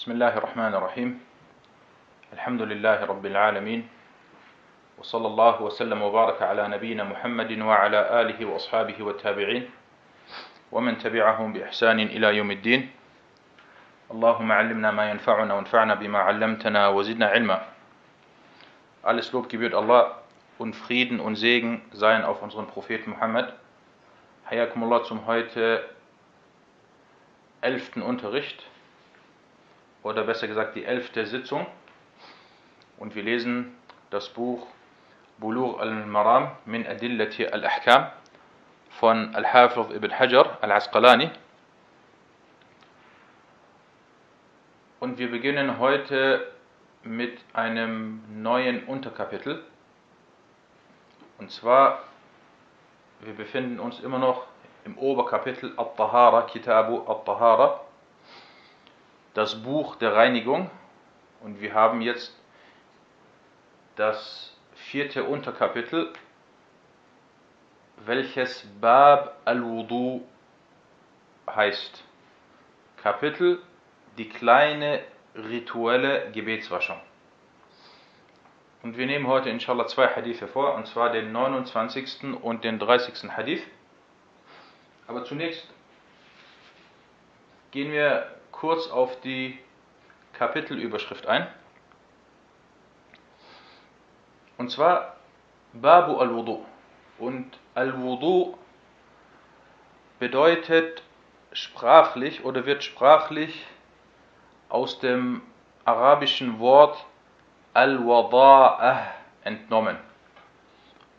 بسم الله الرحمن الرحيم الحمد لله رب العالمين وصلى الله وسلم وبارك على نبينا محمد وعلى آله وأصحابه والتابعين ومن تبعهم بإحسان إلى يوم الدين اللهم علمنا ما ينفعنا وانفعنا بما علمتنا وزدنا علما Alles Lob gebührt Allah und Frieden und Segen seien auf unseren Propheten Muhammad. Hayakumullah zum heute elften Unterricht. Oder besser gesagt die elfte Sitzung. Und wir lesen das Buch Bulugh al-Maram min Adillati al-Ahkam von Al-Hafiz ibn Hajar al-Asqalani. Und wir beginnen heute mit einem neuen Unterkapitel. Und zwar wir befinden uns immer noch im Oberkapitel At-Tahara, Kitabu At-Tahara das Buch der Reinigung und wir haben jetzt das vierte Unterkapitel, welches Bab al-Wudu heißt. Kapitel die kleine rituelle Gebetswaschung. Und wir nehmen heute inshallah zwei Hadithe vor, und zwar den 29. und den 30. Hadith. Aber zunächst gehen wir kurz auf die Kapitelüberschrift ein. Und zwar Babu al-Wudu. Und al-Wudu bedeutet sprachlich oder wird sprachlich aus dem arabischen Wort al-Wada'ah entnommen.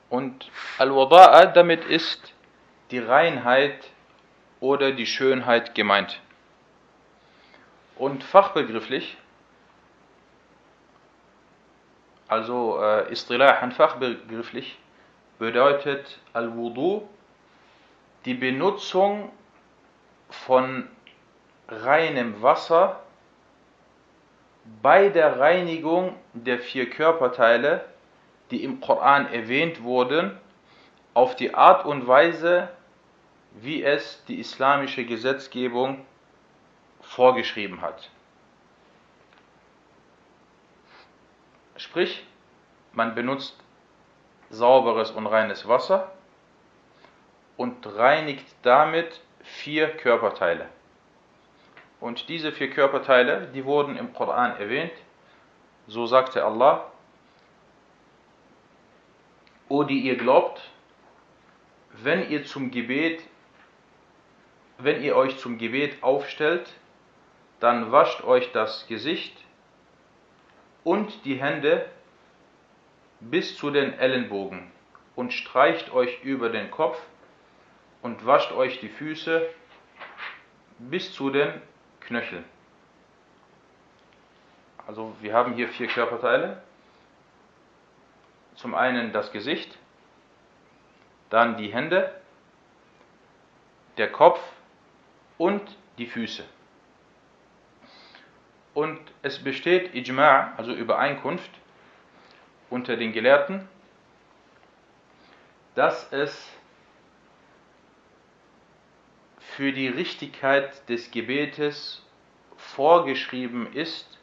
Und al-Wada'ah damit ist die Reinheit oder die Schönheit gemeint. Und fachbegrifflich, also äh, Istilahan fachbegrifflich, bedeutet Al-Wudu die Benutzung von reinem Wasser bei der Reinigung der vier Körperteile, die im Koran erwähnt wurden, auf die Art und Weise, wie es die islamische Gesetzgebung vorgeschrieben hat. Sprich, man benutzt sauberes und reines Wasser und reinigt damit vier Körperteile. Und diese vier Körperteile, die wurden im Koran erwähnt. So sagte Allah, O die ihr glaubt, wenn ihr zum Gebet, wenn ihr euch zum Gebet aufstellt, dann wascht euch das Gesicht und die Hände bis zu den Ellenbogen und streicht euch über den Kopf und wascht euch die Füße bis zu den Knöcheln. Also wir haben hier vier Körperteile. Zum einen das Gesicht, dann die Hände, der Kopf und die Füße. Und es besteht Ijma', also Übereinkunft unter den Gelehrten, dass es für die Richtigkeit des Gebetes vorgeschrieben ist,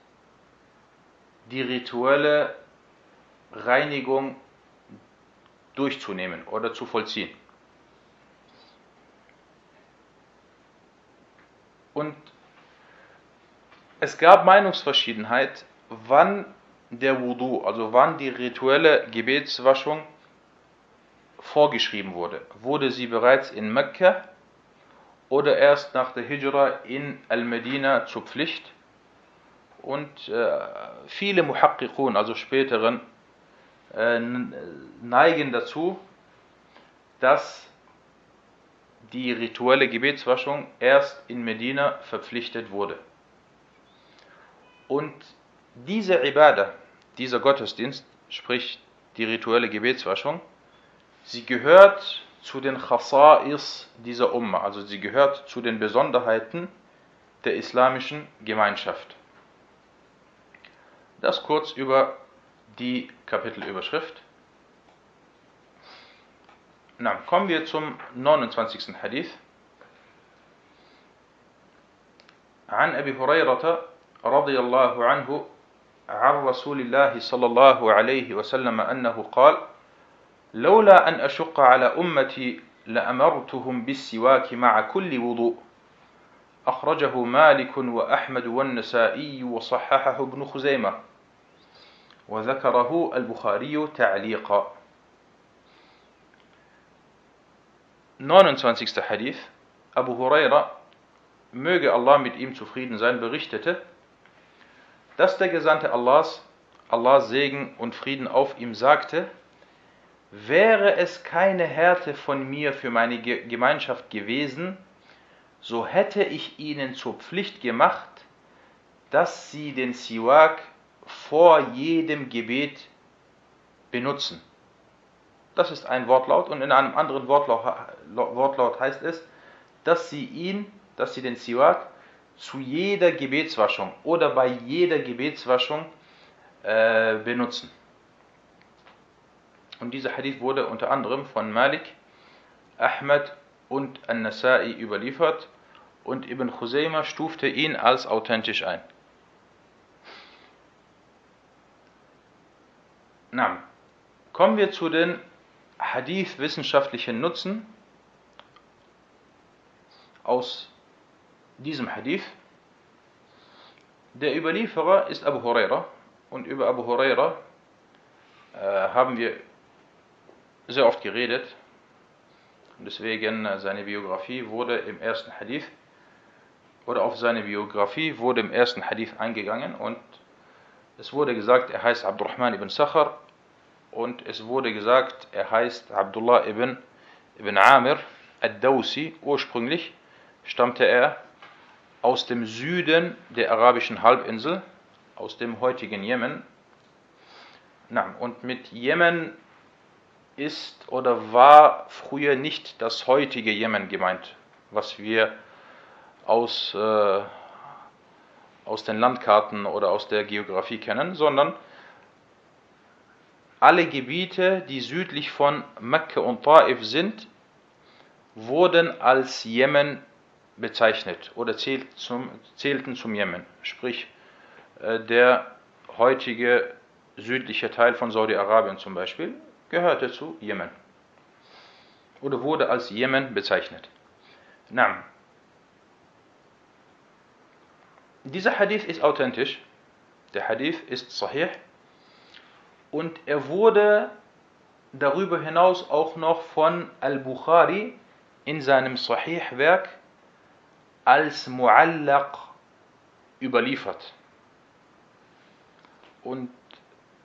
die rituelle Reinigung durchzunehmen oder zu vollziehen. Und es gab Meinungsverschiedenheit, wann der Wudu, also wann die rituelle Gebetswaschung vorgeschrieben wurde. Wurde sie bereits in Mekka oder erst nach der Hijra in Al-Medina zur Pflicht? Und äh, viele Muhaqqiqun, also späteren, äh, neigen dazu, dass die rituelle Gebetswaschung erst in Medina verpflichtet wurde. Und diese Ibadah, dieser Gottesdienst, sprich die rituelle Gebetswaschung, sie gehört zu den Khasa'is dieser Umma, also sie gehört zu den Besonderheiten der islamischen Gemeinschaft. Das kurz über die Kapitelüberschrift. Na, kommen wir zum 29. Hadith. عن أبي هريرة رضي الله عنه عن رسول الله صلى الله عليه وسلم أنه قال لولا أن أشق على أمتي لأمرتهم بالسواك مع كل وضوء. أخرجه مالك وأحمد والنسائي وصححه ابن خزيمة. وذكره البخاري تعليقا. 29. Hadith Abu Huraira, möge Allah mit ihm zufrieden sein, berichtete, dass der Gesandte Allahs, Allahs Segen und Frieden auf ihm sagte, wäre es keine Härte von mir für meine Gemeinschaft gewesen, so hätte ich ihnen zur Pflicht gemacht, dass sie den Siwak vor jedem Gebet benutzen. Das ist ein Wortlaut und in einem anderen Wortlaut, heißt es, dass sie ihn, dass sie den Siwak zu jeder Gebetswaschung oder bei jeder Gebetswaschung äh, benutzen. Und dieser Hadith wurde unter anderem von Malik, Ahmed und An-Nasai überliefert und Ibn Khuzaymah stufte ihn als authentisch ein. Na, kommen wir zu den Hadith wissenschaftlichen Nutzen aus diesem Hadith. Der Überlieferer ist Abu Huraira und über Abu Huraira äh, haben wir sehr oft geredet und deswegen äh, seine Biografie wurde im ersten Hadith oder auf seine Biografie wurde im ersten Hadith eingegangen und es wurde gesagt, er heißt Abdurrahman ibn Sakhar und es wurde gesagt, er heißt Abdullah ibn, ibn Amir ad-Dawsi. Ursprünglich stammte er aus dem Süden der arabischen Halbinsel, aus dem heutigen Jemen. und mit Jemen ist oder war früher nicht das heutige Jemen gemeint, was wir aus, äh, aus den Landkarten oder aus der Geografie kennen, sondern alle Gebiete, die südlich von Mekka und Taif sind, wurden als Jemen bezeichnet oder zählt zum, zählten zum Jemen. Sprich, äh, der heutige südliche Teil von Saudi-Arabien zum Beispiel gehörte zu Jemen oder wurde als Jemen bezeichnet. Naam. Dieser Hadith ist authentisch. Der Hadith ist sahih. Und er wurde darüber hinaus auch noch von Al-Bukhari in seinem Sahih-Werk als Muallaq überliefert. Und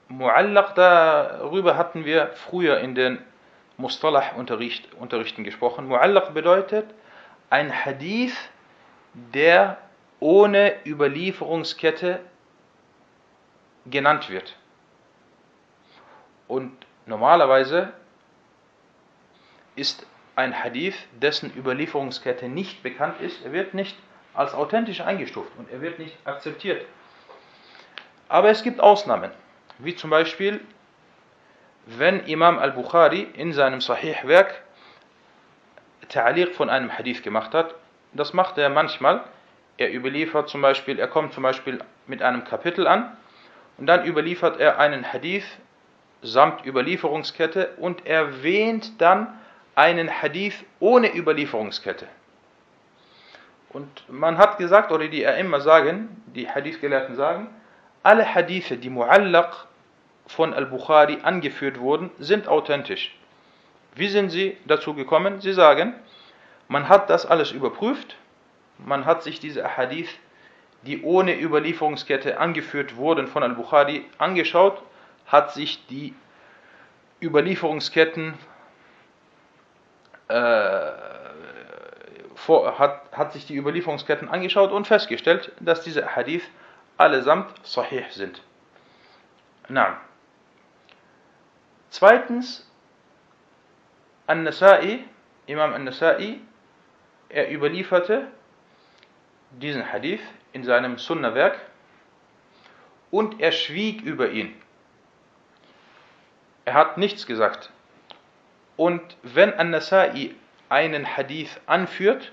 Muallaq, darüber hatten wir früher in den Mustalah-Unterrichten gesprochen. Muallaq bedeutet ein Hadith, der ohne Überlieferungskette genannt wird. Und normalerweise ist ein Hadith, dessen Überlieferungskette nicht bekannt ist, er wird nicht als authentisch eingestuft und er wird nicht akzeptiert. Aber es gibt Ausnahmen, wie zum Beispiel, wenn Imam al-Bukhari in seinem Sahih-Werk Ta'liq von einem Hadith gemacht hat. Das macht er manchmal. Er überliefert zum Beispiel, er kommt zum Beispiel mit einem Kapitel an und dann überliefert er einen Hadith samt Überlieferungskette und erwähnt dann einen Hadith ohne Überlieferungskette. Und man hat gesagt, oder die immer sagen, die Hadith-Gelehrten sagen, alle Hadithe, die Muallaq von Al-Bukhari angeführt wurden, sind authentisch. Wie sind sie dazu gekommen? Sie sagen, man hat das alles überprüft, man hat sich diese Hadith, die ohne Überlieferungskette angeführt wurden von Al-Bukhari, angeschaut hat sich die Überlieferungsketten äh, vor, hat, hat sich die Überlieferungsketten angeschaut und festgestellt, dass diese Hadith allesamt sahih sind. Na. Zweitens, An-Nasai, Imam An-Nasai, er überlieferte diesen Hadith in seinem Sunnah-Werk und er schwieg über ihn. Er hat nichts gesagt. Und wenn An-Nasai einen Hadith anführt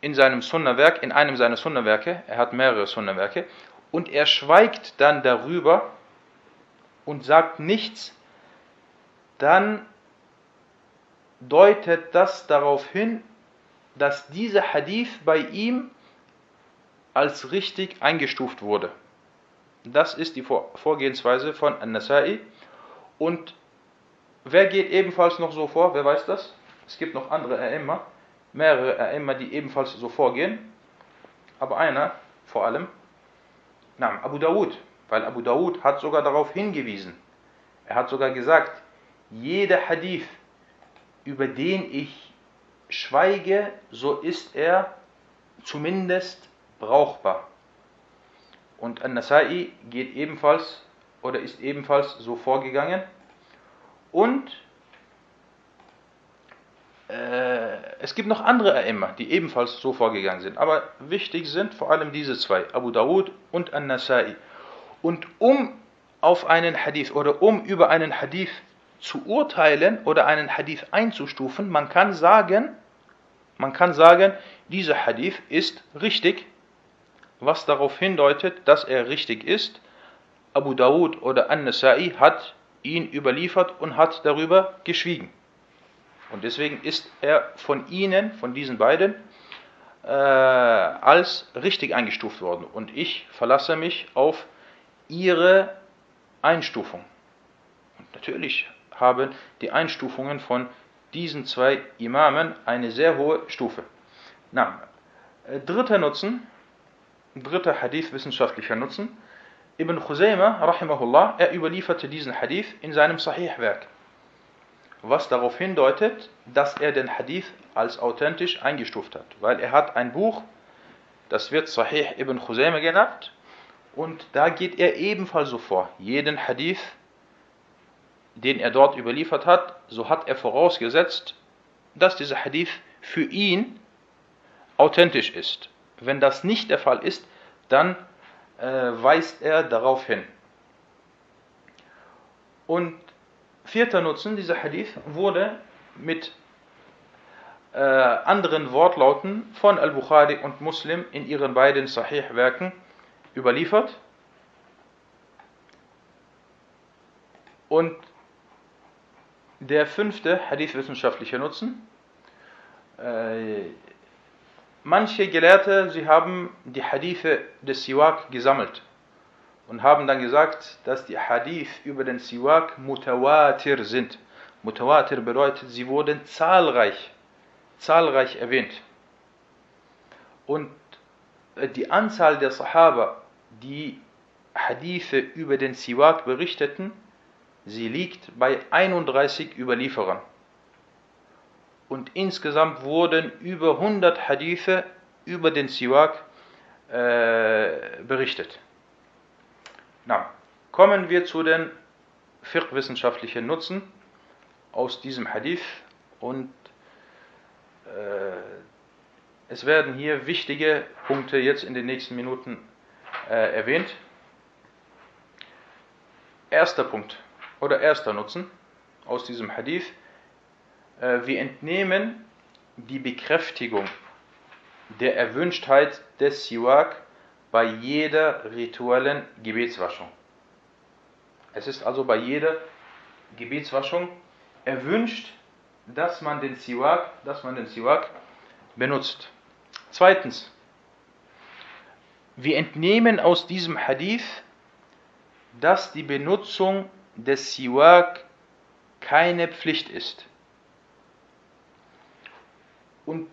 in seinem Sunna-Werk, in einem seiner Sunna-Werke, er hat mehrere Sunna-Werke, und er schweigt dann darüber und sagt nichts, dann deutet das darauf hin, dass dieser Hadith bei ihm als richtig eingestuft wurde. Das ist die Vorgehensweise von An-Nasai. Und wer geht ebenfalls noch so vor? Wer weiß das? Es gibt noch andere A'imma, mehrere A'imma, die ebenfalls so vorgehen. Aber einer vor allem, na, Abu Dawud, weil Abu Dawud hat sogar darauf hingewiesen. Er hat sogar gesagt, jeder Hadith, über den ich schweige, so ist er zumindest brauchbar. Und An-Nasai geht ebenfalls oder ist ebenfalls so vorgegangen. Und äh, es gibt noch andere A'imma, die ebenfalls so vorgegangen sind. Aber wichtig sind vor allem diese zwei, Abu Dawud und An-Nasai. Und um auf einen Hadith oder um über einen Hadith zu urteilen oder einen Hadith einzustufen, man kann sagen, man kann sagen, dieser Hadith ist richtig was darauf hindeutet, dass er richtig ist. Abu Dawud oder An-Nasai hat ihn überliefert und hat darüber geschwiegen. Und deswegen ist er von ihnen, von diesen beiden, äh, als richtig eingestuft worden. Und ich verlasse mich auf ihre Einstufung. Und natürlich haben die Einstufungen von diesen zwei Imamen eine sehr hohe Stufe. Na, äh, dritter Nutzen dritter Hadith wissenschaftlicher Nutzen. Ibn Khuzayma, rahimahullah, er überlieferte diesen Hadith in seinem Sahih-Werk, was darauf hindeutet, dass er den Hadith als authentisch eingestuft hat, weil er hat ein Buch, das wird Sahih Ibn Khuzayma genannt, und da geht er ebenfalls so vor. Jeden Hadith, den er dort überliefert hat, so hat er vorausgesetzt, dass dieser Hadith für ihn authentisch ist. Wenn das nicht der Fall ist, dann weist er darauf hin. Und vierter Nutzen, dieser Hadith wurde mit äh, anderen Wortlauten von Al-Bukhari und Muslim in ihren beiden Sahih-Werken überliefert. Und der fünfte Hadith-wissenschaftliche Nutzen, äh, Manche Gelehrte, sie haben die Hadithe des Siwak gesammelt und haben dann gesagt, dass die Hadith über den Siwak mutawatir sind. Mutawatir bedeutet, sie wurden zahlreich, zahlreich erwähnt. Und äh, die Anzahl der Sahaba, die Hadithe über den Siwak berichteten, sie liegt bei 31 Überlieferern und insgesamt wurden über 100 Hadithe über den Siwak äh, berichtet. Na, kommen wir zu den fiqh-wissenschaftlichen Nutzen aus diesem Hadith und äh, es werden hier wichtige Punkte jetzt in den nächsten Minuten äh, erwähnt. Erster Punkt oder erster Nutzen aus diesem Hadith wir entnehmen die Bekräftigung der Erwünschtheit des Siwak bei jeder rituellen Gebetswaschung. Es ist also bei jeder Gebetswaschung erwünscht, dass man den Siwak, dass man den Siwak benutzt. Zweitens, wir entnehmen aus diesem Hadith, dass die Benutzung des Siwak keine Pflicht ist. Und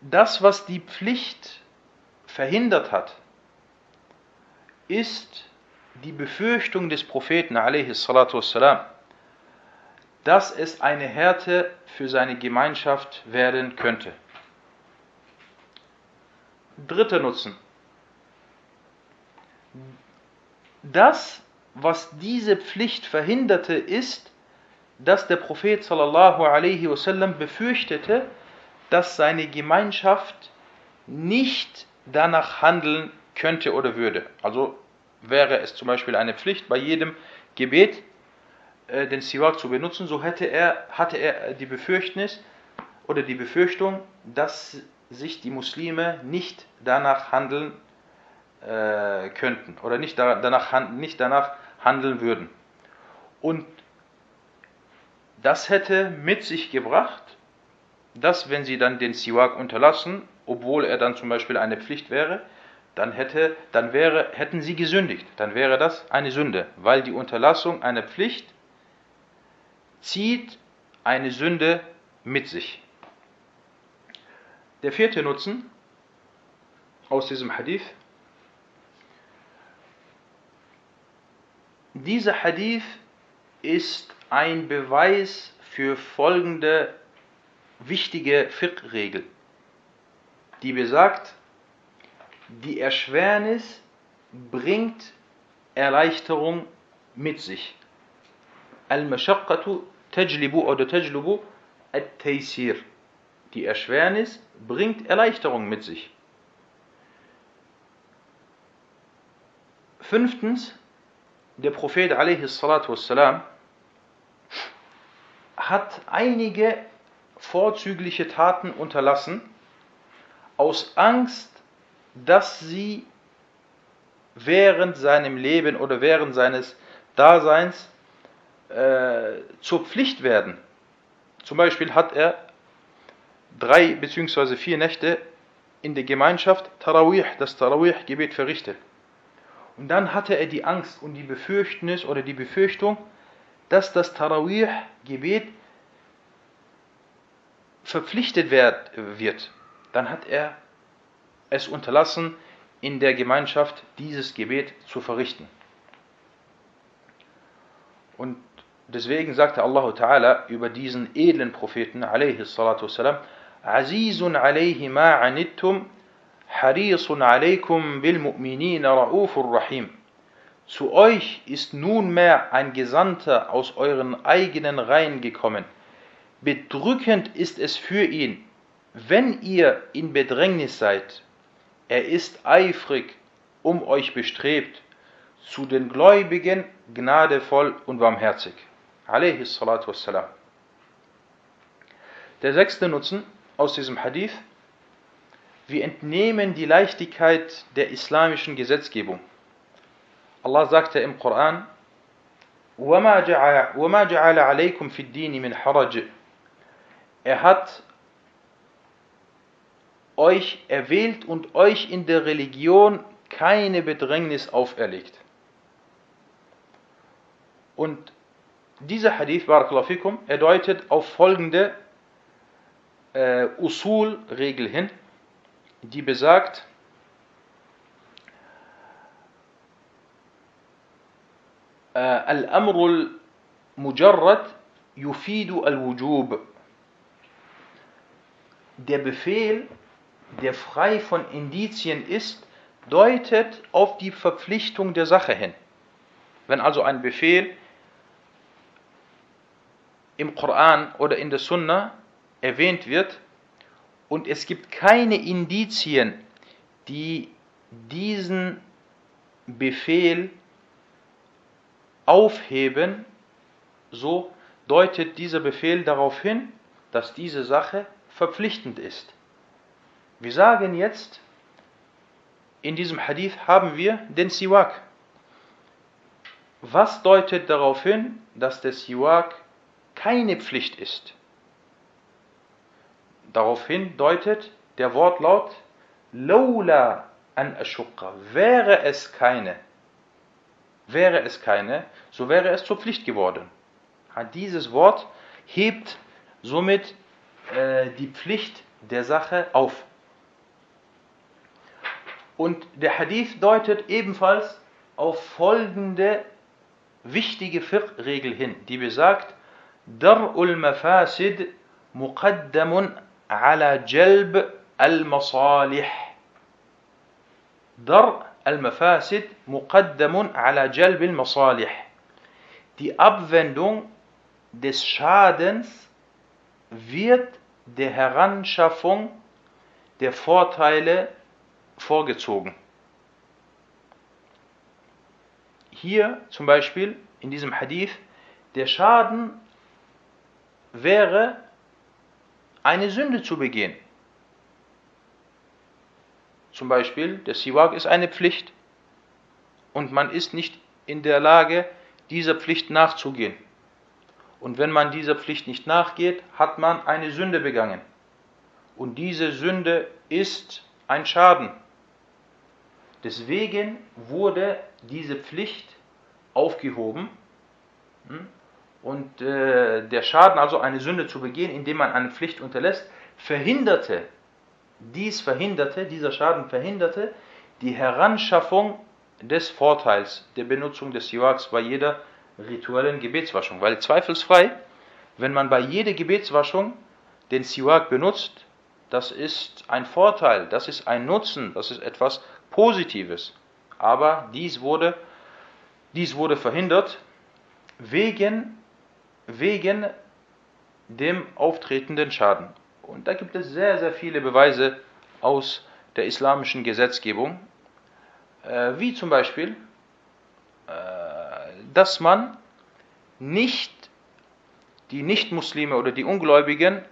das, was die Pflicht verhindert hat, ist die Befürchtung des Propheten والسلام, dass es eine Härte für seine Gemeinschaft werden könnte. Dritter Nutzen. Das, was diese Pflicht verhinderte, ist, dass der Prophet sallallahu alaihi wasallam befürchtete, dass seine Gemeinschaft nicht danach handeln könnte oder würde. Also wäre es zum Beispiel eine Pflicht, bei jedem Gebet äh, den Siwak zu benutzen, so hätte er, hatte er die Befürchtnis oder die Befürchtung, dass sich die Muslime nicht danach handeln äh, könnten oder nicht danach, nicht danach handeln würden. Und das hätte mit sich gebracht, dass wenn sie dann den Siwak unterlassen, obwohl er dann zum Beispiel eine Pflicht wäre, dann, hätte, dann wäre, hätten sie gesündigt. Dann wäre das eine Sünde, weil die Unterlassung einer Pflicht zieht eine Sünde mit sich. Der vierte Nutzen aus diesem Hadith. Dieser Hadith ist ein Beweis für folgende wichtige Fiqh-Regel, die besagt, die Erschwernis bringt Erleichterung mit sich. Al-Mashaqqatu tajlibu oder tajlubu at-Taysir. Die Erschwernis bringt Erleichterung mit sich. Fünftens, der Prophet a.s. hat einige vorzügliche Taten unterlassen, aus Angst, dass sie während seinem Leben oder während seines Daseins äh, zur Pflicht werden. Zum Beispiel hat er drei bzw. vier Nächte in der Gemeinschaft Tarawih, das Tarawih-Gebet verrichtet. Und dann hatte er die Angst und die Befürchtnis oder die Befürchtung, dass das Tarawih-Gebet verpflichtet wird. Dann hat er es unterlassen, in der Gemeinschaft dieses Gebet zu verrichten. Und deswegen sagte Allah Ta'ala über diesen edlen Propheten, alayhi salatu wassalam, Azizun alayhi ma anittum, harisun alaykum bil mu'minina ra'ufur rahim. Zu euch ist nunmehr ein Gesandter aus euren eigenen Reihen gekommen. Bedrückend ist es für ihn, wenn ihr in Bedrängnis seid er ist eifrig um euch bestrebt, zu den Gläubigen gnadevoll und barmherzig. Alayhi salatu wassalam. Der sechste Nutzen aus diesem Hadith. Wir entnehmen die Leichtigkeit der islamischen Gesetzgebung. Allah sagte im Koran, وَمَا جَعَلَ عَلَيْكُمْ فِي الدِّينِ مِنْ حَرَجٍ er hat euch erwählt und euch in der Religion keine Bedrängnis auferlegt. Und dieser Hadith, Barakallahu er deutet auf folgende äh, Usul-Regel hin, die besagt, äh, Al-Amrul Mujarrad yufidu al-Wujub. Der Befehl der frei von Indizien ist, deutet auf die Verpflichtung der Sache hin. Wenn also ein Befehl im Koran oder in der Sunna erwähnt wird und es gibt keine Indizien, die diesen Befehl aufheben, so deutet dieser Befehl darauf hin, dass diese Sache verpflichtend ist. Wir sagen jetzt, in diesem Hadith haben wir den Siwak. Was deutet darauf hin, dass der Siwak keine Pflicht ist? Daraufhin deutet der Wortlaut Laula an Ashukka. Wäre es keine, wäre es keine, so wäre es zur Pflicht geworden. Dieses Wort hebt somit äh, die Pflicht der Sache auf. Und der Hadith deutet ebenfalls auf folgende wichtige Fiqh-Regel hin, die besagt, Dar'ul Mafasid muqaddamun ala jalb al-masalih. Dar al-Mafasid muqaddamun ala jalb al-masalih. Die Abwendung des Schadens wird der Heranschaffung der Vorteile vorgezogen. Hier zum Beispiel in diesem Hadith, der Schaden wäre eine Sünde zu begehen. zum Beispiel, der Siwak ist eine Pflicht und man ist nicht in der Lage, dieser Pflicht nachzugehen. Und wenn man dieser Pflicht nicht nachgeht, hat man eine Sünde begangen. Und diese Sünde ist ein Schaden. Deswegen wurde diese Pflicht aufgehoben. Hm? Und äh, der Schaden, also eine Sünde zu begehen, indem man eine Pflicht unterlässt, verhinderte, dies verhinderte, dieser Schaden verhinderte die Heranschaffung des Vorteils der Benutzung des Siwaks bei jeder rituellen Gebetswaschung. Weil zweifelsfrei, wenn man bei jeder Gebetswaschung den Siwak benutzt, das ist ein Vorteil, das ist ein Nutzen, das ist etwas Positives. Aber dies wurde, dies wurde verhindert wegen, wegen dem auftretenden Schaden. Und da gibt es sehr, sehr viele Beweise aus der islamischen Gesetzgebung, äh, wie zum Beispiel, äh, dass man nicht die Nichtmuslime oder die Ungläubigen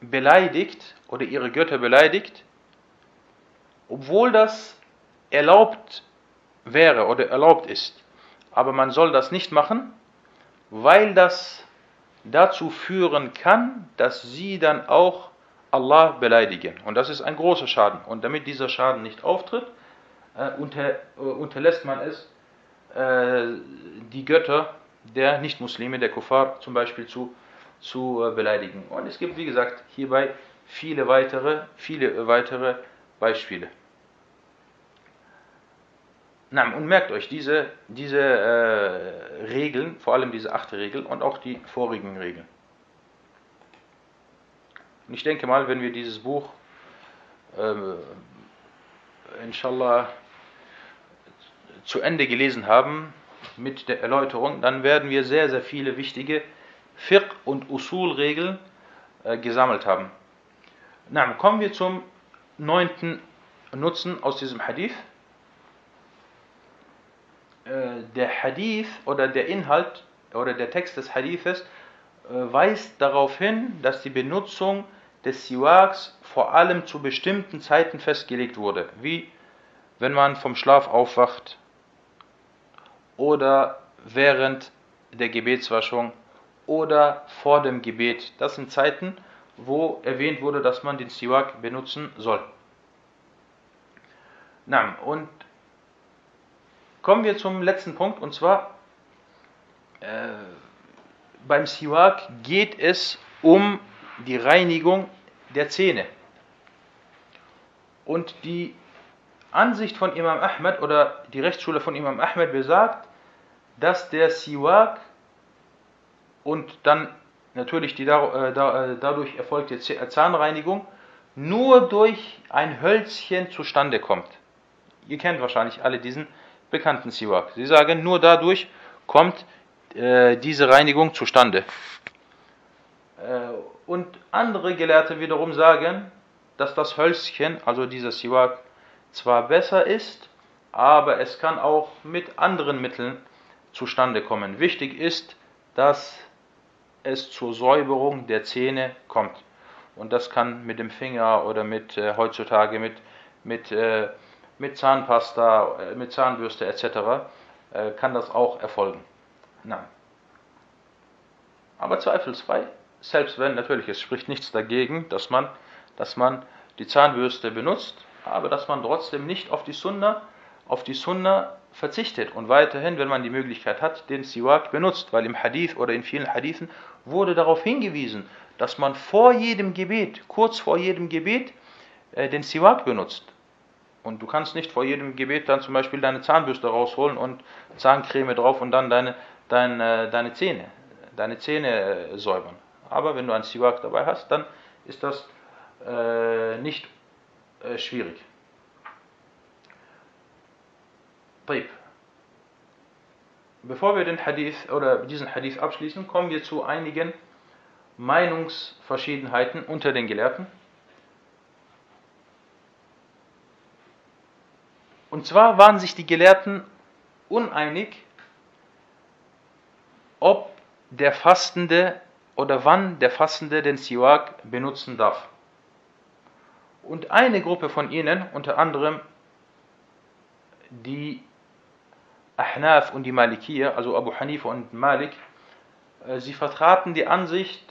beleidigt oder ihre Götter beleidigt, obwohl das erlaubt wäre oder erlaubt ist. Aber man soll das nicht machen, weil das dazu führen kann, dass sie dann auch Allah beleidigen. Und das ist ein großer Schaden. Und damit dieser Schaden nicht auftritt, äh, unter, äh, unterlässt man es, äh, die Götter der Nichtmuslime, der Kuffar zum Beispiel zu, zu äh, beleidigen. Und es gibt, wie gesagt, hierbei viele weitere, viele weitere Beispiele. Und merkt euch diese, diese äh, Regeln, vor allem diese achte Regel und auch die vorigen Regeln. Und ich denke mal, wenn wir dieses Buch äh, inshallah zu Ende gelesen haben mit der Erläuterung, dann werden wir sehr, sehr viele wichtige Fiqh- und Usul-Regeln äh, gesammelt haben. Na, kommen wir zum neunten Nutzen aus diesem Hadith. Äh, der Hadith oder der Inhalt oder der Text des Hadithes äh, weist darauf hin, dass die Benutzung des Siwaks vor allem zu bestimmten Zeiten festgelegt wurde, wie wenn man vom Schlaf aufwacht oder während der Gebetswaschung oder vor dem Gebet. Das sind Zeiten, wo erwähnt wurde, dass man den Siwak benutzen soll. Na, und kommen wir zum letzten Punkt und zwar äh, beim Siwak geht es um die Reinigung der Zähne. Und die Ansicht von Imam Ahmed oder die Rechtsschule von Imam Ahmed besagt, dass der Siwak und dann natürlich die äh, äh, dadurch erfolgte Zahnreinigung nur durch ein Hölzchen zustande kommt. Ihr kennt wahrscheinlich alle diesen bekannten Siwak. Sie sagen, nur dadurch kommt äh, diese Reinigung zustande. Äh, und andere Gelehrte wiederum sagen, dass das Hölzchen, also dieser Siwak, zwar besser ist, aber es kann auch mit anderen Mitteln zustande kommen. Wichtig ist, dass es zur Säuberung der Zähne kommt. Und das kann mit dem Finger oder mit äh, heutzutage mit, mit, äh, mit Zahnpasta, äh, mit Zahnbürste etc. Äh, kann das auch erfolgen. Nein. Aber zweifelsfrei, selbst wenn natürlich es spricht nichts dagegen, dass man, dass man die Zahnbürste benutzt, aber dass man trotzdem nicht auf die Sunna, auf die Sunna verzichtet und weiterhin, wenn man die Möglichkeit hat, den Siwak benutzt, weil im Hadith oder in vielen Hadithen wurde darauf hingewiesen, dass man vor jedem Gebet, kurz vor jedem Gebet, äh, den Siwak benutzt. Und du kannst nicht vor jedem Gebet dann zum Beispiel deine Zahnbürste rausholen und Zahncreme drauf und dann deine, deine, deine Zähne, deine Zähne äh, säubern. Aber wenn du einen Siwak dabei hast, dann ist das äh, nicht äh, schwierig. طيب. Bevor wir den Hadith oder diesen Hadith abschließen, kommen wir zu einigen Meinungsverschiedenheiten unter den Gelehrten. Und zwar waren sich die Gelehrten uneinig, ob der Fastende oder wann der Fastende den Siwak benutzen darf. Und eine Gruppe von ihnen, unter anderem die Ahnaf und die Malikiya, also Abu Hanifa und Malik, äh, sie vertraten die Ansicht,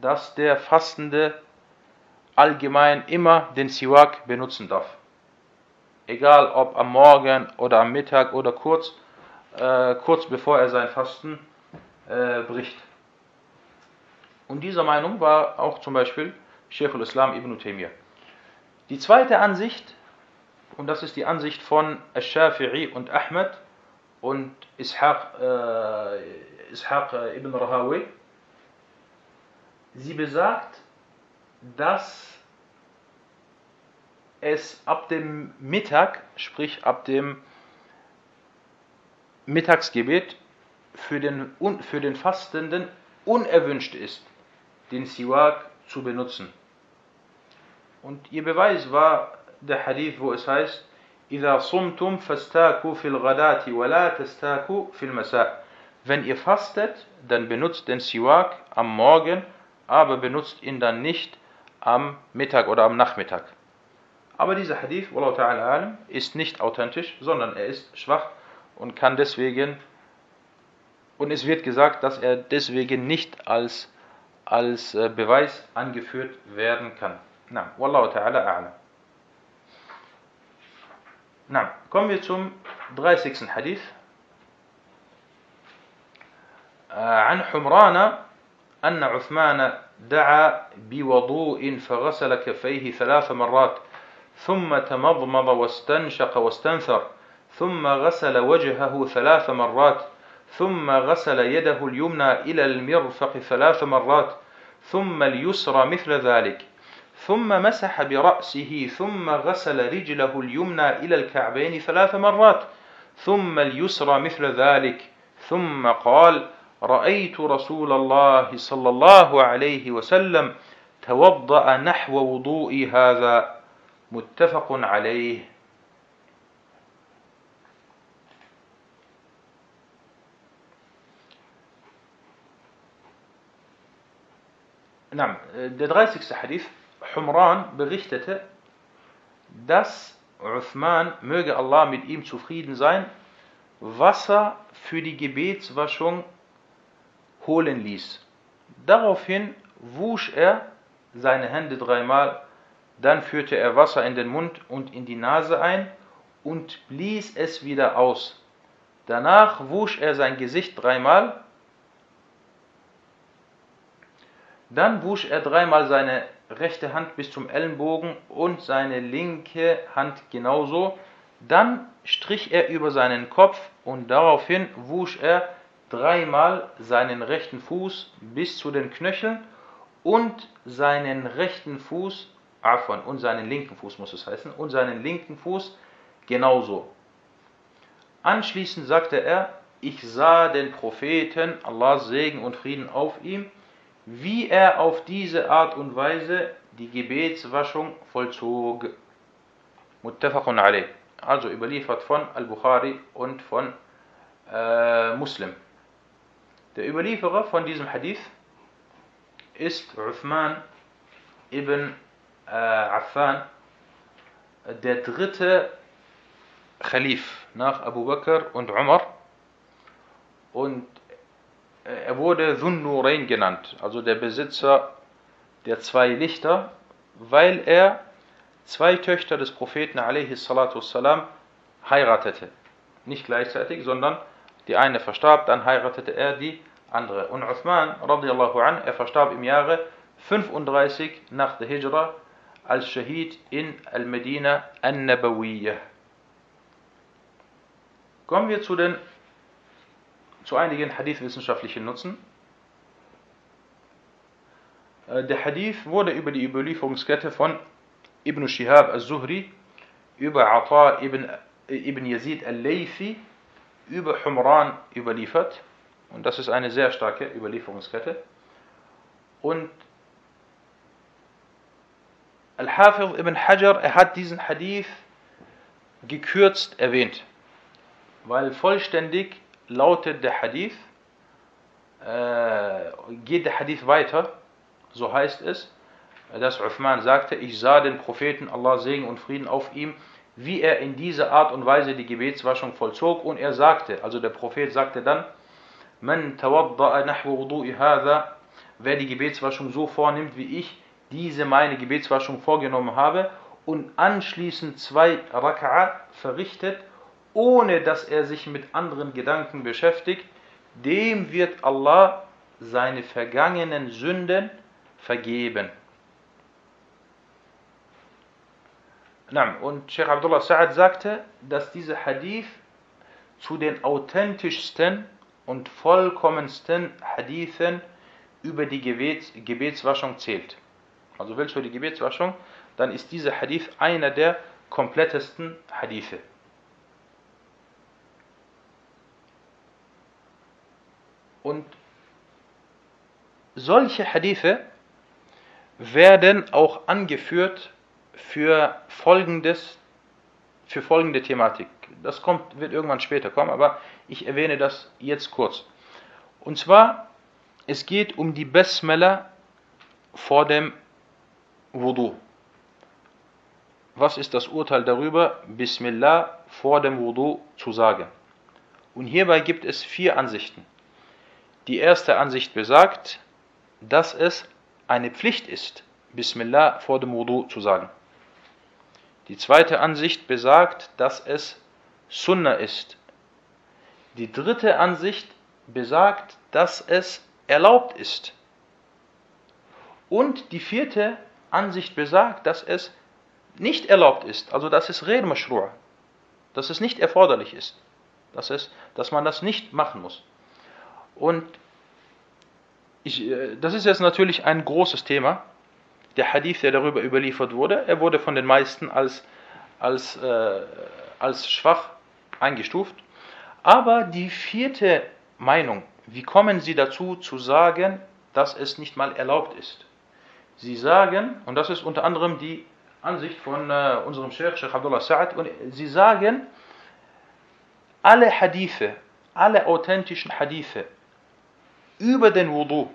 dass der Fastende allgemein immer den Siwak benutzen darf. Egal ob am Morgen oder am Mittag oder kurz, äh, kurz bevor er sein Fasten äh, bricht. Und dieser Meinung war auch zum Beispiel Sheikh al-Islam ibn Taymiyyah. Die zweite Ansicht, und das ist die Ansicht von Al-Shafi'i und Ahmed und Ishaq, äh, Ishaq äh, ibn Rahawi, sie besagt, dass es ab dem Mittag, sprich ab dem Mittagsgebet, für den, für den Fastenden unerwünscht ist, den Siwak zu benutzen. Und ihr Beweis war der Hadith, wo es heißt, إذا صمتم فاستاكوا في الغداة ولا تستاكوا في المساء. Wenn ihr fastet, dann benutzt den Siwak am Morgen, aber benutzt ihn dann nicht am Mittag oder am Nachmittag. Aber dieser Hadith, Wallahu ta'ala ist nicht authentisch, sondern er ist schwach und kann deswegen, und es wird gesagt, dass er deswegen nicht als, als äh, Beweis angeführt werden kann. Na, Wallahu ta'ala a'lam. Na, kommen wir zum 30. Hadith. عن حمران أن عثمان دعا بوضوء فغسل كفيه ثلاث مرات ثم تمضمض واستنشق واستنثر ثم غسل وجهه ثلاث مرات ثم غسل يده اليمنى إلى المرفق ثلاث مرات ثم اليسرى مثل ذلك ثم مسح برأسه ثم غسل رجله اليمنى إلى الكعبين ثلاث مرات ثم اليسرى مثل ذلك ثم قال رأيت رسول الله صلى الله عليه وسلم توضأ نحو وضوئي هذا متفق عليه نعم der 30. Hadith Humran berichtete, dass Uthman, möge Allah mit ihm zufrieden sein, Wasser für die Gebetswaschung holen ließ. Daraufhin wusch er seine Hände dreimal, dann führte er Wasser in den Mund und in die Nase ein und blies es wieder aus. Danach wusch er sein Gesicht dreimal, dann wusch er dreimal seine rechte Hand bis zum Ellenbogen und seine linke Hand genauso. Dann strich er über seinen Kopf und daraufhin wusch er dreimal seinen rechten Fuß bis zu den Knöcheln und seinen rechten Fuß, Afwan, und seinen linken Fuß muss es heißen, und seinen linken Fuß genauso. Anschließend sagte er, ich sah den Propheten, Allahs Segen und Frieden auf ihm, wie er auf diese Art und Weise die Gebetswaschung vollzog. Muttafaqun alayh. Also überliefert von Al-Bukhari und von äh, Muslim. Der Überlieferer von diesem Hadith ist Uthman ibn äh, Affan, der dritte Khalif nach Abu Bakr und Umar. Und er wurde Dhun genannt, also der Besitzer der zwei Lichter, weil er zwei Töchter des Propheten والسلام, heiratete. Nicht gleichzeitig, sondern die eine verstarb, dann heiratete er die andere. Und Uthman, radiallahu an, er verstarb im Jahre 35 nach der Hijra als Shahid in Al-Medina An-Nabawiyah. Kommen wir zu den zu einigen hadithwissenschaftlichen Nutzen. Äh, der Hadith wurde über die Überlieferungskette von Ibn Shihab al-Zuhri, über Ata ibn, ibn Yazid al-Laythi, über Humran überliefert. Und das ist eine sehr starke Überlieferungskette. Und Al-Hafiz ibn Hajar, er hat diesen Hadith gekürzt erwähnt, weil vollständig lautet der Hadith, äh, geht der Hadith weiter, so heißt es, dass Uthman sagte, ich sah den Propheten, Allah Segen und Frieden auf ihm, wie er in dieser Art und Weise die Gebetswaschung vollzog. Und er sagte, also der Prophet sagte dann, Man wer die Gebetswaschung so vornimmt, wie ich diese meine Gebetswaschung vorgenommen habe und anschließend zwei Raka'a verrichtet, ohne dass er sich mit anderen Gedanken beschäftigt, dem wird Allah seine vergangenen Sünden vergeben. Und Sheikh Abdullah Sa'ad sagte, dass dieser Hadith zu den authentischsten und vollkommensten Hadithen über die Gebets, Gebetswaschung zählt. Also willst du die Gebetswaschung, dann ist dieser Hadith einer der komplettesten Hadithe. Und solche Hadithe werden auch angeführt für folgendes, für folgende Thematik. Das kommt, wird irgendwann später kommen, aber ich erwähne das jetzt kurz. Und zwar, es geht um die Besmela vor dem Wudu. Was ist das Urteil darüber, Bismillah vor dem Wudu zu sagen? Und hierbei gibt es vier Ansichten. Die erste Ansicht besagt, dass es eine Pflicht ist, Bismillah vor dem Wudu zu sagen. Die zweite Ansicht besagt, dass es Sunnah ist. Die dritte Ansicht besagt, dass es erlaubt ist. Und die vierte Ansicht besagt, dass es nicht erlaubt ist, also dass es Red dass es nicht erforderlich ist, dass, es, dass man das nicht machen muss. Und ich, äh, das ist jetzt natürlich ein großes Thema. Der Hadith, der darüber überliefert wurde, er wurde von den meisten als, als, äh, als schwach eingestuft. Aber die vierte Meinung, wie kommen Sie dazu zu sagen, dass es nicht mal erlaubt ist? Sie sagen, und das ist unter anderem die Ansicht von äh, unserem Sheikh, Sheikh Abdullah Sa'ad, und sie sagen, alle Hadithe, alle authentischen Hadithe über den Wudu,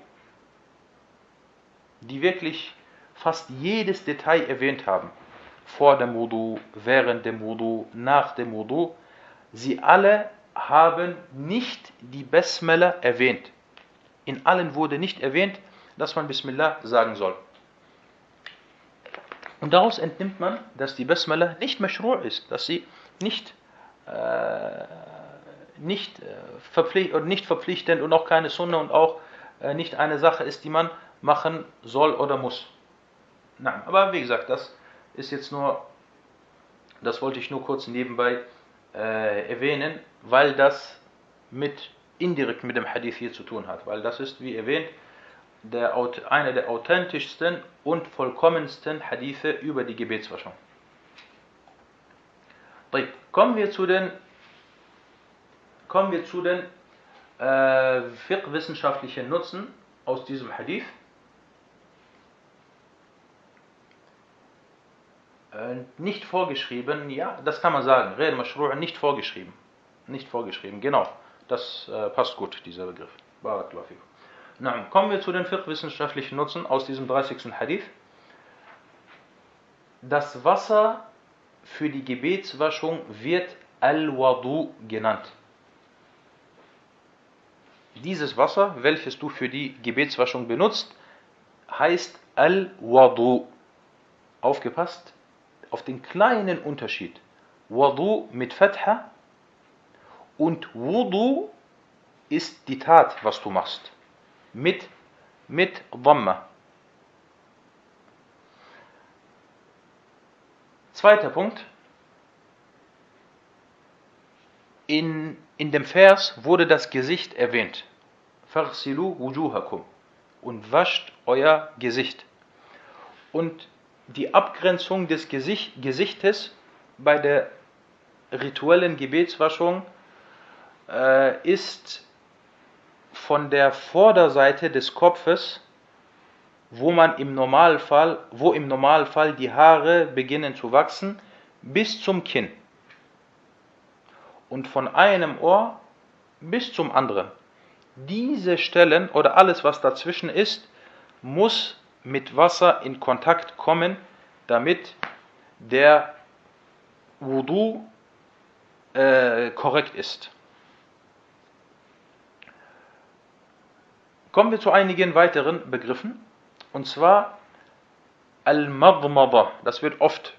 die wirklich fast jedes Detail erwähnt haben, vor dem Wudu, während dem Wudu, nach dem Wudu, sie alle haben nicht die Besmele erwähnt. In allen wurde nicht erwähnt, dass man Bismillah sagen soll. Und daraus entnimmt man, dass die Basmala nicht Mashru' ist, dass sie nicht, äh, nicht, äh, verpflicht, oder nicht verpflichtend und auch keine Sunna und auch äh, nicht eine Sache ist, die man machen soll oder muss. Nein, aber wie gesagt, das ist jetzt nur, das wollte ich nur kurz nebenbei äh, erwähnen, weil das mit indirekt mit dem Hadith hier zu tun hat, weil das ist, wie erwähnt, der, einer der authentischsten und vollkommensten Hadithe über die Gebetswaschung. Kommen wir zu den, kommen wir zu den äh, fiqh-wissenschaftlichen Nutzen aus diesem Hadith. Äh, nicht vorgeschrieben, ja, das kann man sagen. Red Mashru' nicht vorgeschrieben. Nicht vorgeschrieben, genau. Das äh, passt gut, dieser Begriff. Barakallahu. Na, kommen wir zu den fiqh-wissenschaftlichen Nutzen aus diesem 30. Hadith. Das Wasser für die Gebetswaschung wird Al-Wadu genannt. Dieses Wasser, welches du für die Gebetswaschung benutzt, heißt Al-Wadu. Aufgepasst auf den kleinen Unterschied. Wadu mit Fatha und Wudu ist die Tat, was du machst mit, mit Dhamma. Zweiter Punkt. In, in dem Vers wurde das Gesicht erwähnt. Und wascht euer Gesicht. Und die Abgrenzung des Gesicht, Gesichtes bei der rituellen Gebetswaschung äh, ist von der Vorderseite des Kopfes, wo man im Normalfall, wo im Normalfall die Haare beginnen zu wachsen, bis zum Kinn. Und von einem Ohr bis zum anderen. Diese Stellen oder alles, was dazwischen ist, muss mit Wasser in Kontakt kommen, damit der Wudu äh, korrekt ist. Kommen wir zu einigen weiteren Begriffen. Und zwar Al-Madmada, das wird oft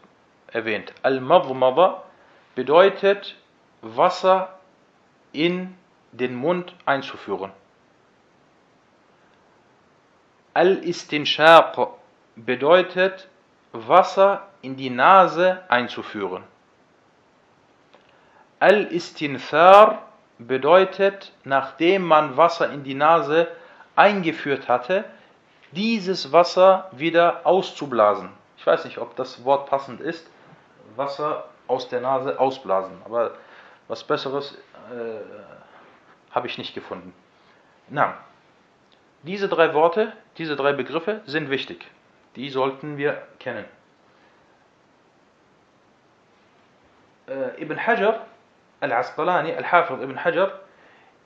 erwähnt. Al-Madmada bedeutet Wasser in den Mund einzuführen. Al-Istinshaq bedeutet Wasser in die Nase einzuführen. Al-Istinthar bedeutet, nachdem man Wasser in die Nase eingeführt hatte, dieses Wasser wieder auszublasen. Ich weiß nicht, ob das Wort passend ist. Wasser aus der Nase ausblasen. Aber was Besseres äh, habe ich nicht gefunden. Na, diese drei Worte, diese drei Begriffe sind wichtig. Die sollten wir kennen. Äh, Ibn Hajar, Al-Asqalani, Al-Hafid Ibn Hajar,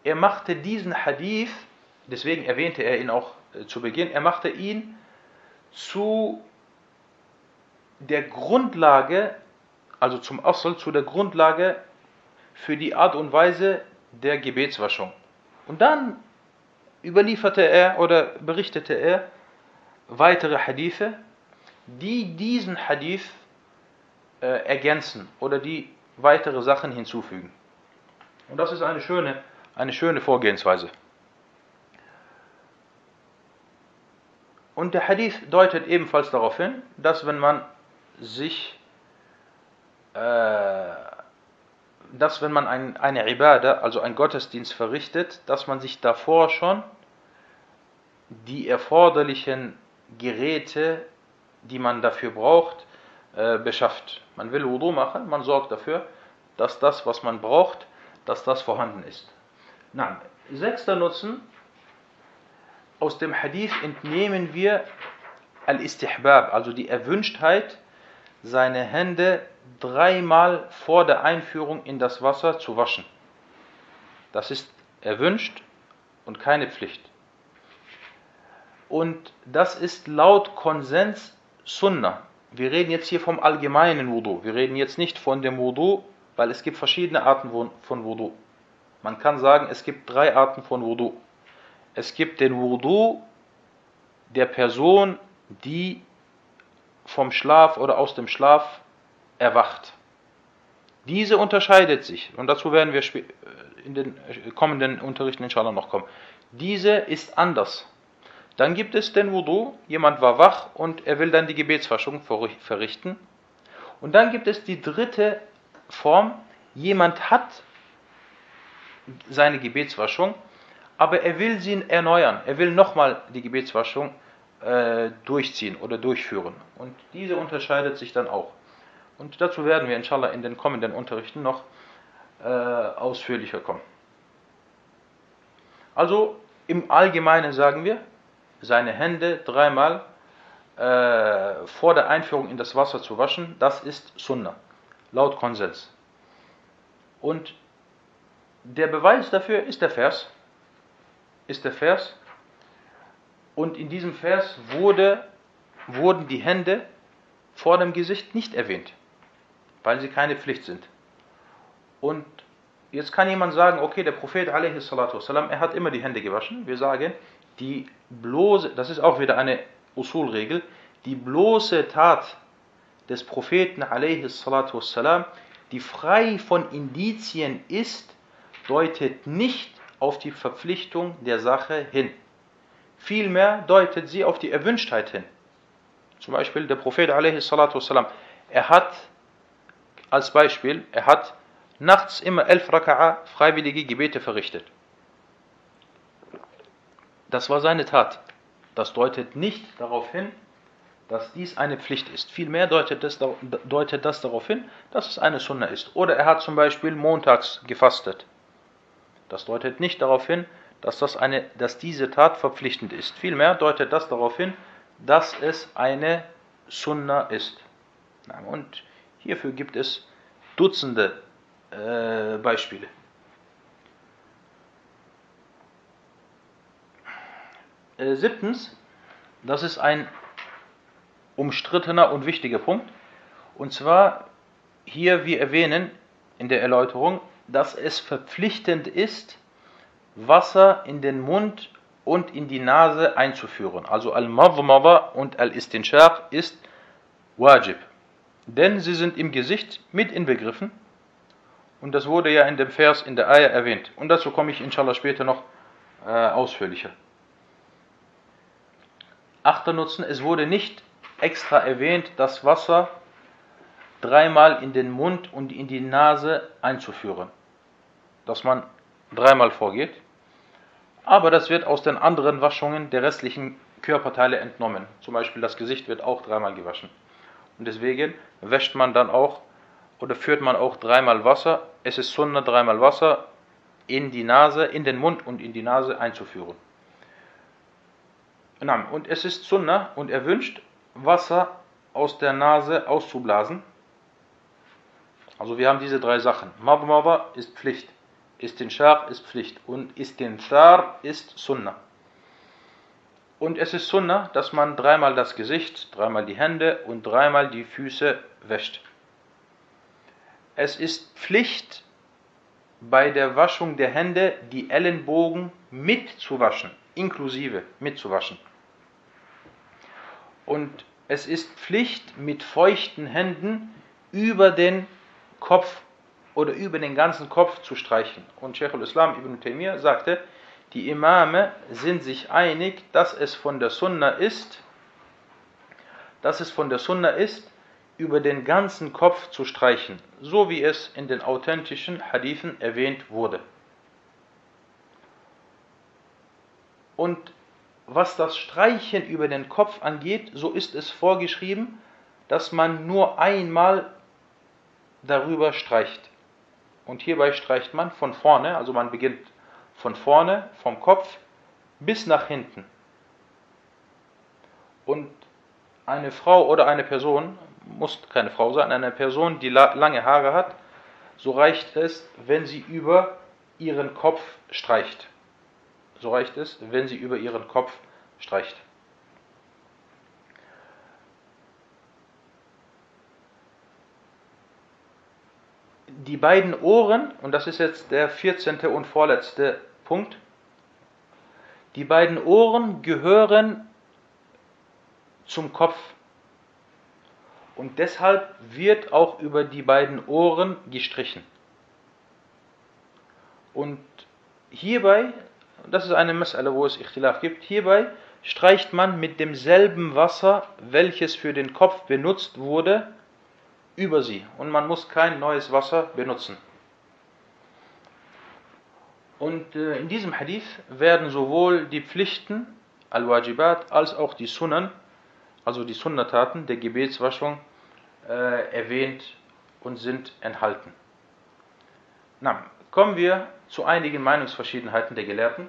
er machte diesen Hadith, deswegen erwähnte er ihn auch äh, zu Beginn, er machte ihn zu der Grundlage, also zum Asl, zu der Grundlage für die Art und Weise der Gebetswaschung. Und dann überlieferte er oder berichtete er weitere Hadithe, die diesen Hadith äh, ergänzen oder die weitere Sachen hinzufügen. Und das ist eine schöne, eine schöne Vorgehensweise. Und der Hadith deutet ebenfalls darauf hin, dass wenn man sich, äh, dass wenn man ein, eine Ibadah, also einen Gottesdienst verrichtet, dass man sich davor schon die erforderlichen Geräte, die man dafür braucht, äh, beschafft. Man will Wudu machen, man sorgt dafür, dass das, was man braucht, dass das vorhanden ist. Nein. Sechster Nutzen, aus dem Hadith entnehmen wir Al-Istihbab, also die Erwünschtheit, seine Hände dreimal vor der Einführung in das Wasser zu waschen. Das ist erwünscht und keine Pflicht. Und das ist laut Konsens Sunnah. Wir reden jetzt hier vom allgemeinen Wudu. Wir reden jetzt nicht von dem Wudu, weil es gibt verschiedene Arten von Wudu. Man kann sagen, es gibt drei Arten von Wudu. Es gibt den Wudu der Person, die vom Schlaf oder aus dem Schlaf erwacht. Diese unterscheidet sich, und dazu werden wir in den kommenden Unterrichten inshallah noch kommen. Diese ist anders dann gibt es den Wudu, jemand war wach und er will dann die Gebetswaschung verrichten. Und dann gibt es die dritte Form, jemand hat seine Gebetswaschung, aber er will sie erneuern, er will nochmal die Gebetswaschung äh, durchziehen oder durchführen. Und diese unterscheidet sich dann auch. Und dazu werden wir inshallah in den kommenden Unterrichten noch äh, ausführlicher kommen. Also im Allgemeinen sagen wir, seine Hände dreimal äh, vor der Einführung in das Wasser zu waschen, das ist Sunnah, laut Konsens. Und der Beweis dafür ist der Vers, ist der Vers, und in diesem Vers wurde, wurden die Hände vor dem Gesicht nicht erwähnt, weil sie keine Pflicht sind. Und jetzt kann jemand sagen, okay, der Prophet, والسلام, er hat immer die Hände gewaschen. Wir sagen, die bloße, das ist auch wieder eine Usul-Regel, die bloße Tat des Propheten والسلام, die frei von Indizien ist, deutet nicht auf die Verpflichtung der Sache hin. Vielmehr deutet sie auf die Erwünschtheit hin. Zum Beispiel der Prophet والسلام, er hat als Beispiel, er hat nachts immer elf Raka'a freiwillige Gebete verrichtet. Das war seine Tat. Das deutet nicht darauf hin, dass dies eine Pflicht ist. Vielmehr deutet das, deutet das darauf hin, dass es eine Sunna ist. Oder er hat zum Beispiel montags gefastet. Das deutet nicht darauf hin, dass, das eine, dass diese Tat verpflichtend ist. Vielmehr deutet das darauf hin, dass es eine Sunna ist. Und hierfür gibt es Dutzende äh, Beispiele. Äh, siebtens, das ist ein umstrittener und wichtiger Punkt. Und zwar hier, wir erwähnen in der Erläuterung, dass es verpflichtend ist, Wasser in den Mund und in die Nase einzuführen. Also Al-Madmada und Al-Istinshaq ist Wajib. Denn sie sind im Gesicht mit inbegriffen. Und das wurde ja in dem Vers in der Eier erwähnt. Und dazu komme ich inshallah später noch äh, ausführlicher. Achter Nutzen, es wurde nicht extra erwähnt, das Wasser dreimal in den Mund und in die Nase einzuführen. Dass man dreimal vorgeht. Aber das wird aus den anderen Waschungen der restlichen Körperteile entnommen. Zum Beispiel das Gesicht wird auch dreimal gewaschen. Und deswegen wäscht man dann auch oder führt man auch dreimal Wasser. Es ist Sunna, dreimal Wasser in die Nase, in den Mund und in die Nase einzuführen. Und es ist Sunna und erwünscht, Wasser aus der Nase auszublasen. Also wir haben diese drei Sachen. Madmada ist Pflicht. Istinshaq ist Pflicht und Istinthar ist Sunnah. Und es ist Sunnah, dass man dreimal das Gesicht, dreimal die Hände und dreimal die Füße wäscht. Es ist Pflicht, bei der Waschung der Hände die Ellenbogen mitzuwaschen, inklusive mitzuwaschen. Und es ist Pflicht, mit feuchten Händen über den Kopf oder über den ganzen Kopf zu streichen. Und Sheikh al-Islam ibn Taymiyyah sagte, die Imame sind sich einig, dass es von der Sunna ist, dass es von der Sunna ist, über den ganzen Kopf zu streichen, so wie es in den authentischen Hadithen erwähnt wurde. Und was das Streichen über den Kopf angeht, so ist es vorgeschrieben, dass man nur einmal darüber streicht. Und hierbei streicht man von vorne, also man beginnt von vorne, vom Kopf bis nach hinten. Und eine Frau oder eine Person, muss keine Frau sein, eine Person, die lange Haare hat, so reicht es, wenn sie über ihren Kopf streicht. So reicht es, wenn sie über ihren Kopf streicht. die beiden Ohren, und das ist jetzt der 14. und vorletzte Punkt, die beiden Ohren gehören zum Kopf. Und deshalb wird auch über die beiden Ohren gestrichen. Und hierbei, das ist eine Mesale, wo es Ichtilaf gibt, hierbei streicht man mit demselben Wasser, welches für den Kopf benutzt wurde, über sie und man muss kein neues Wasser benutzen. Und äh, in diesem Hadith werden sowohl die Pflichten, Al-Wajibat, als auch die Sunnen, also die Sunnataten der Gebetswaschung, äh, erwähnt und sind enthalten. Na, kommen wir zu einigen Meinungsverschiedenheiten der Gelehrten.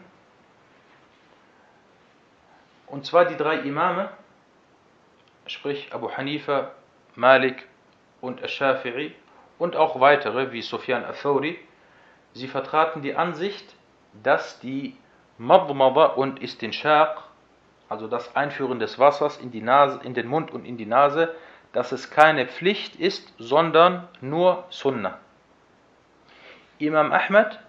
Und zwar die drei Imame, sprich Abu Hanifa, Malik und Ash-Shafi'i und auch weitere wie Sufyan al-Thawri, sie vertraten die Ansicht, dass die Madmada und Istinshaq, also das Einführen des Wassers in, die Nase, in den Mund und in die Nase, dass es keine Pflicht ist, sondern nur Sunnah. Imam Ahmad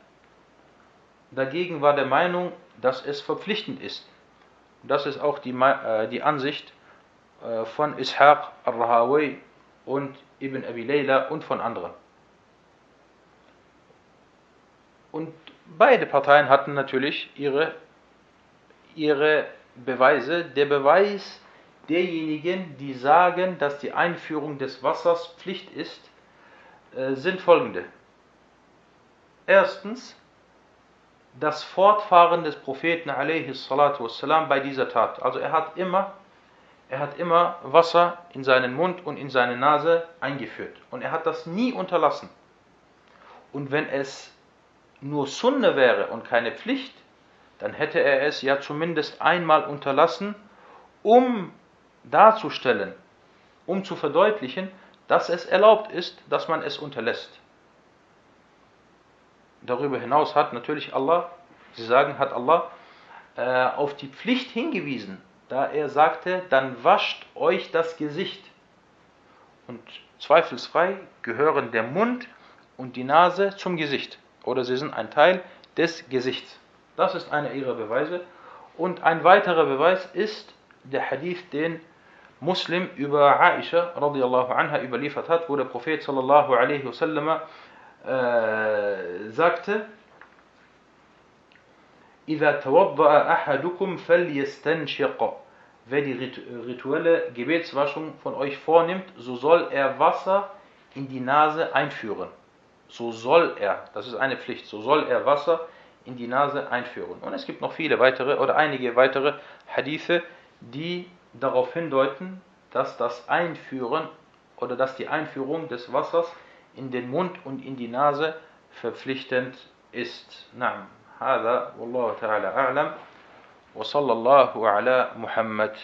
dagegen war der Meinung, dass es verpflichtend ist. Das ist auch die, äh, die Ansicht äh, von Ishaq al-Rahawi und Ibn Abi Layla und von anderen. Und beide Parteien hatten natürlich ihre, ihre Beweise. Der Beweis derjenigen, die sagen, dass die Einführung des Wassers Pflicht ist, äh, sind folgende. Erstens, das Fortfahren des Propheten والسلام, bei dieser Tat. Also er hat immer er hat immer Wasser in seinen Mund und in seine Nase eingeführt. Und er hat das nie unterlassen. Und wenn es nur Sunne wäre und keine Pflicht, dann hätte er es ja zumindest einmal unterlassen, um darzustellen, um zu verdeutlichen, dass es erlaubt ist, dass man es unterlässt. Darüber hinaus hat natürlich Allah, Sie sagen, hat Allah äh, auf die Pflicht hingewiesen, da er sagte, dann wascht euch das Gesicht. Und zweifelsfrei gehören der Mund und die Nase zum Gesicht Oder sie sind ein Teil des Gesichts. Das ist einer ihrer Beweise. Und ein weiterer Beweis ist der Hadith, den Muslim über Aisha radiallahu anha überliefert hat, wo der Prophet sallallahu alaihi wasallam äh, sagte, إذا توضأ أحدكم فليستنشق Wer die rituelle Gebetswaschung von euch vornimmt, so soll er Wasser in die Nase einführen. So soll er, das ist eine Pflicht, so soll er Wasser in die Nase einführen. Und es gibt noch viele weitere oder einige weitere Hadithe, die darauf hindeuten, dass das Einführen oder dass die Einführung des Wassers in den Mund und in die Nase verpflichtend ist. Naam. هذا والله تعالى أعلم وصلى الله على محمد